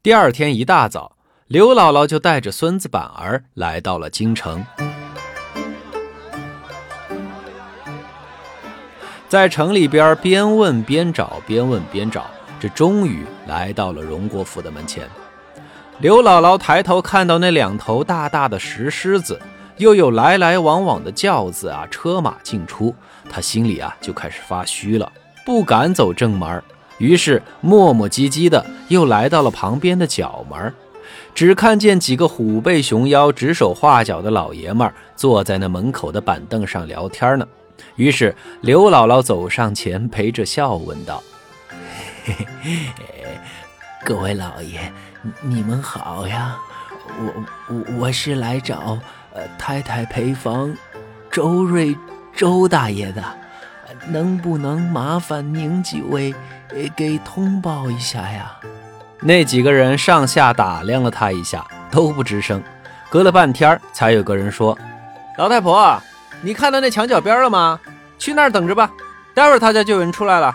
第二天一大早，刘姥姥就带着孙子板儿来到了京城。在城里边边问边找，边问边找，这终于来到了荣国府的门前。刘姥姥抬头看到那两头大大的石狮子，又有来来往往的轿子啊、车马进出，她心里啊就开始发虚了，不敢走正门，于是磨磨唧唧的又来到了旁边的角门，只看见几个虎背熊腰、指手画脚的老爷们坐在那门口的板凳上聊天呢。于是刘姥姥走上前，陪着笑问道：“嘿嘿，各位老爷，你们好呀！我我我是来找呃太太陪房周瑞周大爷的，能不能麻烦您几位给通报一下呀？”那几个人上下打量了他一下，都不吱声。隔了半天，才有个人说：“老太婆。”你看到那墙角边了吗？去那儿等着吧，待会儿他家就有人出来了。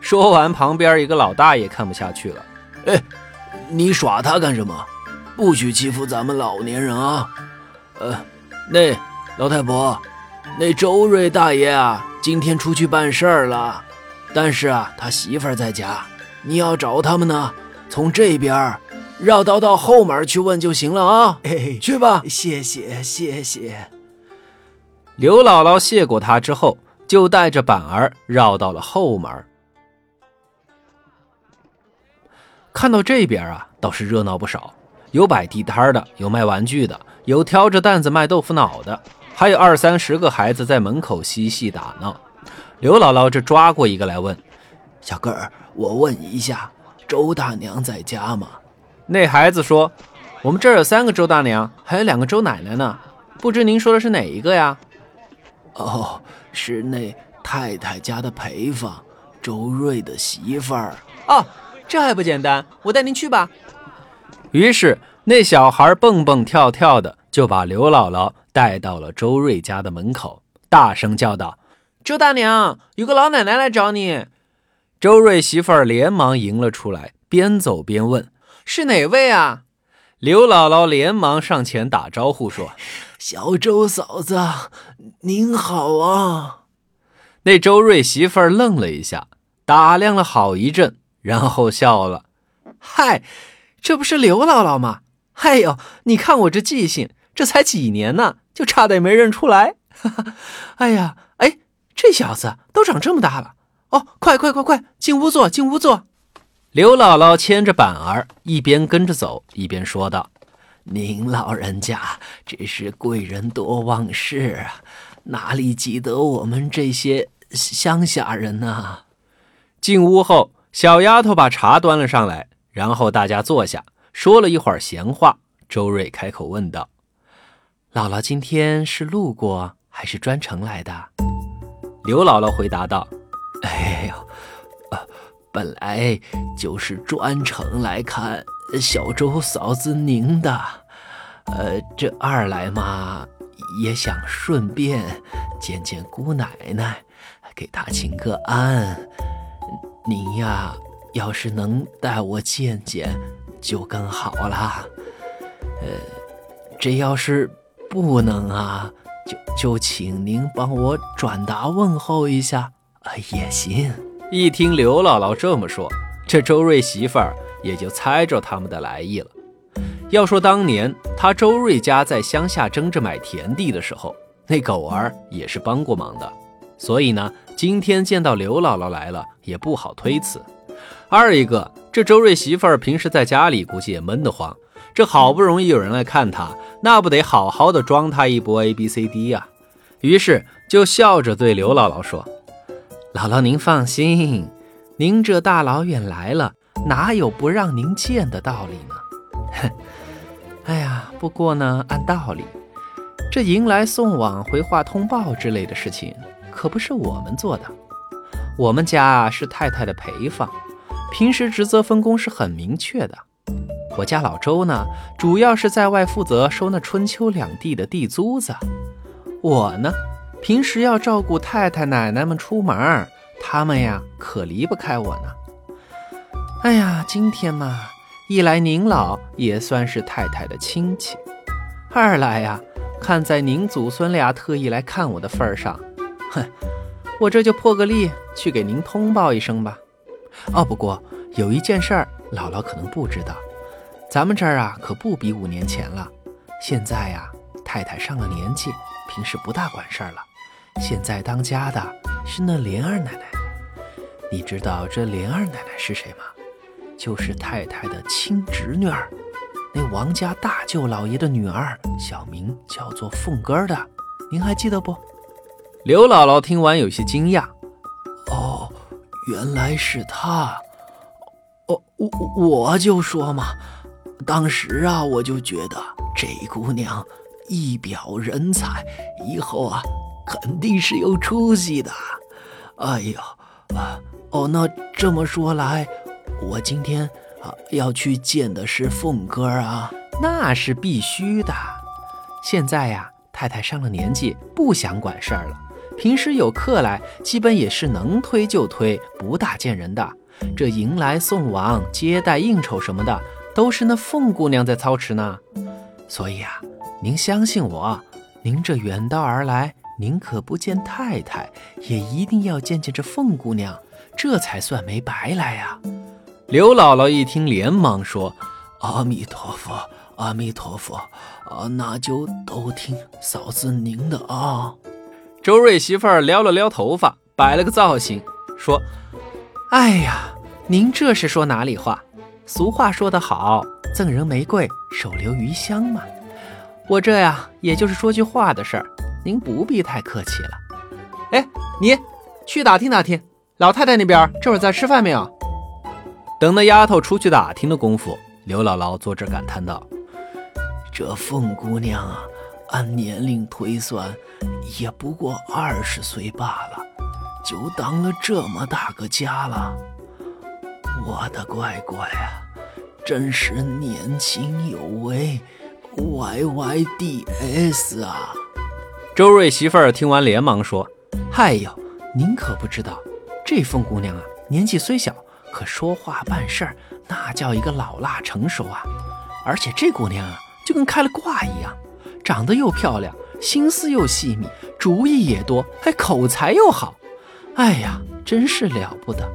说完，旁边一个老大爷看不下去了：“哎，你耍他干什么？不许欺负咱们老年人啊！呃，那老太婆，那周瑞大爷啊，今天出去办事儿了，但是啊，他媳妇儿在家。你要找他们呢，从这边绕道到后门去问就行了啊！去吧，谢谢谢谢。”刘姥姥谢过他之后，就带着板儿绕到了后门。看到这边啊，倒是热闹不少，有摆地摊的，有卖玩具的，有挑着担子卖豆腐脑的，还有二三十个孩子在门口嬉戏打闹。刘姥姥这抓过一个来问：“小个儿，我问一下，周大娘在家吗？”那孩子说：“我们这儿有三个周大娘，还有两个周奶奶呢，不知您说的是哪一个呀？”哦，是那太太家的陪房，周瑞的媳妇儿。哦，这还不简单，我带您去吧。于是那小孩蹦蹦跳跳的，就把刘姥姥带到了周瑞家的门口，大声叫道：“周大娘，有个老奶奶来找你。”周瑞媳妇儿连忙迎了出来，边走边问：“是哪位啊？”刘姥姥连忙上前打招呼说：“小周嫂子，您好啊！”那周瑞媳妇儿愣了一下，打量了好一阵，然后笑了：“嗨，这不是刘姥姥吗？哎呦，你看我这记性，这才几年呢，就差点没认出来。哈哈，哎呀，哎，这小子都长这么大了。哦，快快快快，进屋坐，进屋坐。”刘姥姥牵着板儿，一边跟着走，一边说道：“您老人家这是贵人多忘事啊，哪里记得我们这些乡下人呢？”进屋后，小丫头把茶端了上来，然后大家坐下，说了一会儿闲话。周瑞开口问道：“姥姥今天是路过还是专程来的？”刘姥姥回答道：“哎呦。”本来就是专程来看小周嫂子您的，呃，这二来嘛，也想顺便见见姑奶奶，给她请个安。您呀，要是能带我见见，就更好了。呃，这要是不能啊，就就请您帮我转达问候一下，呃，也行。一听刘姥姥这么说，这周瑞媳妇儿也就猜着他们的来意了。要说当年他周瑞家在乡下争着买田地的时候，那狗儿也是帮过忙的，所以呢，今天见到刘姥姥来了，也不好推辞。二一个，这周瑞媳妇儿平时在家里估计也闷得慌，这好不容易有人来看他，那不得好好的装他一波 A B C D 呀？于是就笑着对刘姥姥说。姥姥，您放心，您这大老远来了，哪有不让您见的道理呢？哼，哎呀，不过呢，按道理，这迎来送往、回话通报之类的事情，可不是我们做的。我们家是太太的陪房，平时职责分工是很明确的。我家老周呢，主要是在外负责收那春秋两地的地租子，我呢。平时要照顾太太奶奶们出门，他们呀可离不开我呢。哎呀，今天嘛，一来您老也算是太太的亲戚，二来呀，看在您祖孙俩特意来看我的份儿上，哼，我这就破个例去给您通报一声吧。哦，不过有一件事儿，姥姥可能不知道，咱们这儿啊可不比五年前了。现在呀，太太上了年纪，平时不大管事儿了。现在当家的是那莲二奶奶。你知道这莲二奶奶是谁吗？就是太太的亲侄女儿，那王家大舅老爷的女儿，小名叫做凤根儿的。您还记得不？刘姥姥听完有些惊讶。哦，原来是她。哦，我我就说嘛，当时啊，我就觉得这姑娘一表人才，以后啊肯定是有出息的。哎呦啊！哦，那这么说来，我今天啊要去见的是凤哥啊，那是必须的。现在呀，太太上了年纪，不想管事儿了。平时有客来，基本也是能推就推，不大见人的。这迎来送往、接待应酬什么的，都是那凤姑娘在操持呢。所以啊，您相信我，您这远道而来，您可不见太太，也一定要见见这凤姑娘。这才算没白来呀！刘姥姥一听，连忙说：“阿弥陀佛，阿弥陀佛，啊，那就都听嫂子您的啊。”周瑞媳妇儿撩了撩头发，摆了个造型，说：“哎呀，您这是说哪里话？俗话说得好，赠人玫瑰，手留余香嘛。我这呀，也就是说句话的事儿，您不必太客气了。哎，你去打听打听。”老太太那边这会儿在吃饭没有？等那丫头出去打听的功夫，刘姥姥坐这感叹道：“这凤姑娘啊，按年龄推算，也不过二十岁罢了，就当了这么大个家了。我的乖乖啊，真是年轻有为，YYDS 啊！”周瑞媳妇儿听完连忙说：“哎呦，您可不知道。”这凤姑娘啊，年纪虽小，可说话办事儿那叫一个老辣成熟啊！而且这姑娘啊，就跟开了挂一样，长得又漂亮，心思又细密，主意也多，还口才又好。哎呀，真是了不得！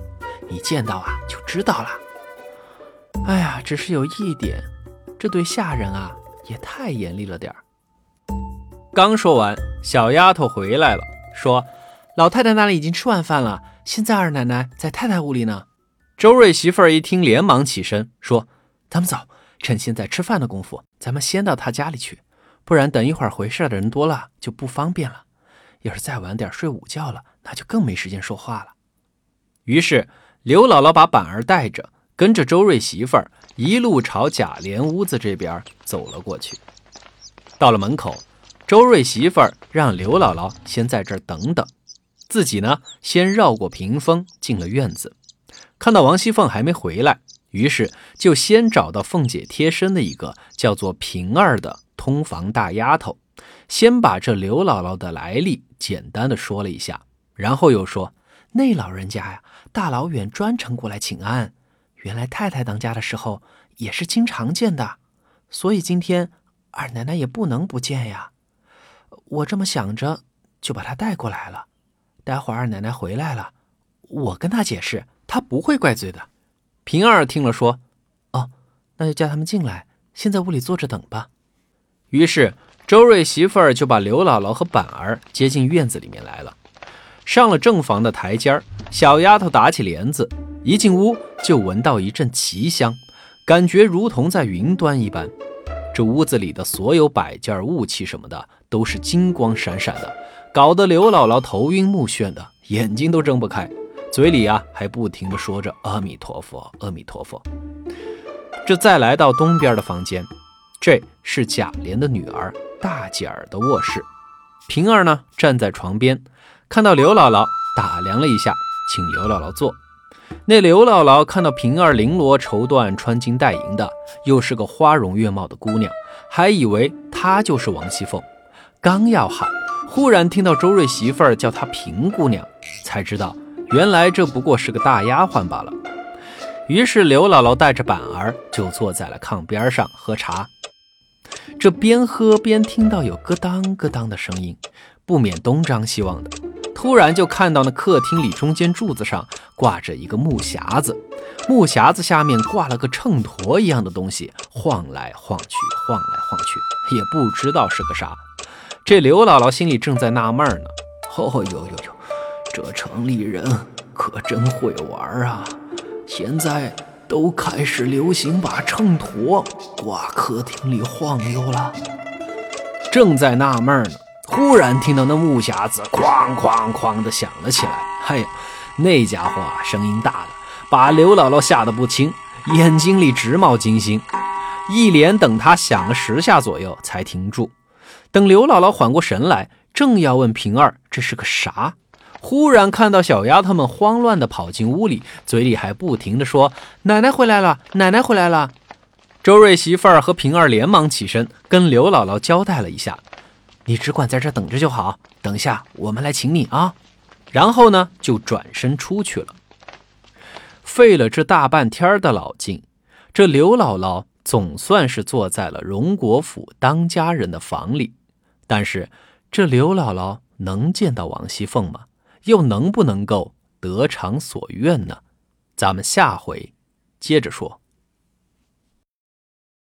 你见到啊就知道了。哎呀，只是有一点，这对下人啊也太严厉了点儿。刚说完，小丫头回来了，说：“老太太那里已经吃完饭了。”现在二奶奶在太太屋里呢。周瑞媳妇儿一听，连忙起身说：“咱们走，趁现在吃饭的功夫，咱们先到她家里去，不然等一会儿回事的人多了就不方便了。要是再晚点睡午觉了，那就更没时间说话了。”于是刘姥姥把板儿带着，跟着周瑞媳妇儿一路朝贾琏屋子这边走了过去。到了门口，周瑞媳妇儿让刘姥姥先在这儿等等。自己呢，先绕过屏风进了院子，看到王熙凤还没回来，于是就先找到凤姐贴身的一个叫做平儿的通房大丫头，先把这刘姥姥的来历简单的说了一下，然后又说：“那老人家呀，大老远专程过来请安，原来太太当家的时候也是经常见的，所以今天二奶奶也不能不见呀。我这么想着，就把她带过来了。”待会儿二奶奶回来了，我跟她解释，她不会怪罪的。平儿听了说：“哦，那就叫他们进来，先在屋里坐着等吧。”于是周瑞媳妇儿就把刘姥姥和板儿接进院子里面来了。上了正房的台阶儿，小丫头打起帘子，一进屋就闻到一阵奇香，感觉如同在云端一般。这屋子里的所有摆件、物器什么的，都是金光闪闪的。搞得刘姥姥头晕目眩的，眼睛都睁不开，嘴里啊还不停地说着阿弥陀佛，阿弥陀佛。这再来到东边的房间，这是贾琏的女儿大姐儿的卧室。平儿呢站在床边，看到刘姥姥，打量了一下，请刘姥姥坐。那刘姥姥看到平儿绫罗绸缎、穿金戴银的，又是个花容月貌的姑娘，还以为她就是王熙凤，刚要喊。忽然听到周瑞媳妇儿叫她平姑娘，才知道原来这不过是个大丫鬟罢了。于是刘姥姥带着板儿就坐在了炕边上喝茶。这边喝边听到有咯当咯当的声音，不免东张西望的。突然就看到那客厅里中间柱子上挂着一个木匣子，木匣子下面挂了个秤砣一样的东西，晃来晃去，晃来晃去，也不知道是个啥。这刘姥姥心里正在纳闷呢。哦呦呦呦，这城里人可真会玩啊！现在都开始流行把秤砣挂客厅里晃悠了。正在纳闷呢。忽然听到那木匣子哐哐哐的响了起来，哎呀，那家伙啊，声音大的把刘姥姥吓得不轻，眼睛里直冒金星。一连等他响了十下左右才停住。等刘姥姥缓过神来，正要问平儿这是个啥，忽然看到小丫头们慌乱地跑进屋里，嘴里还不停地说：“奶奶回来了，奶奶回来了。”周瑞媳妇儿和平儿连忙起身，跟刘姥姥交代了一下。你只管在这等着就好，等下我们来请你啊。然后呢，就转身出去了。费了这大半天的老劲，这刘姥姥总算是坐在了荣国府当家人的房里。但是，这刘姥姥能见到王熙凤吗？又能不能够得偿所愿呢？咱们下回接着说。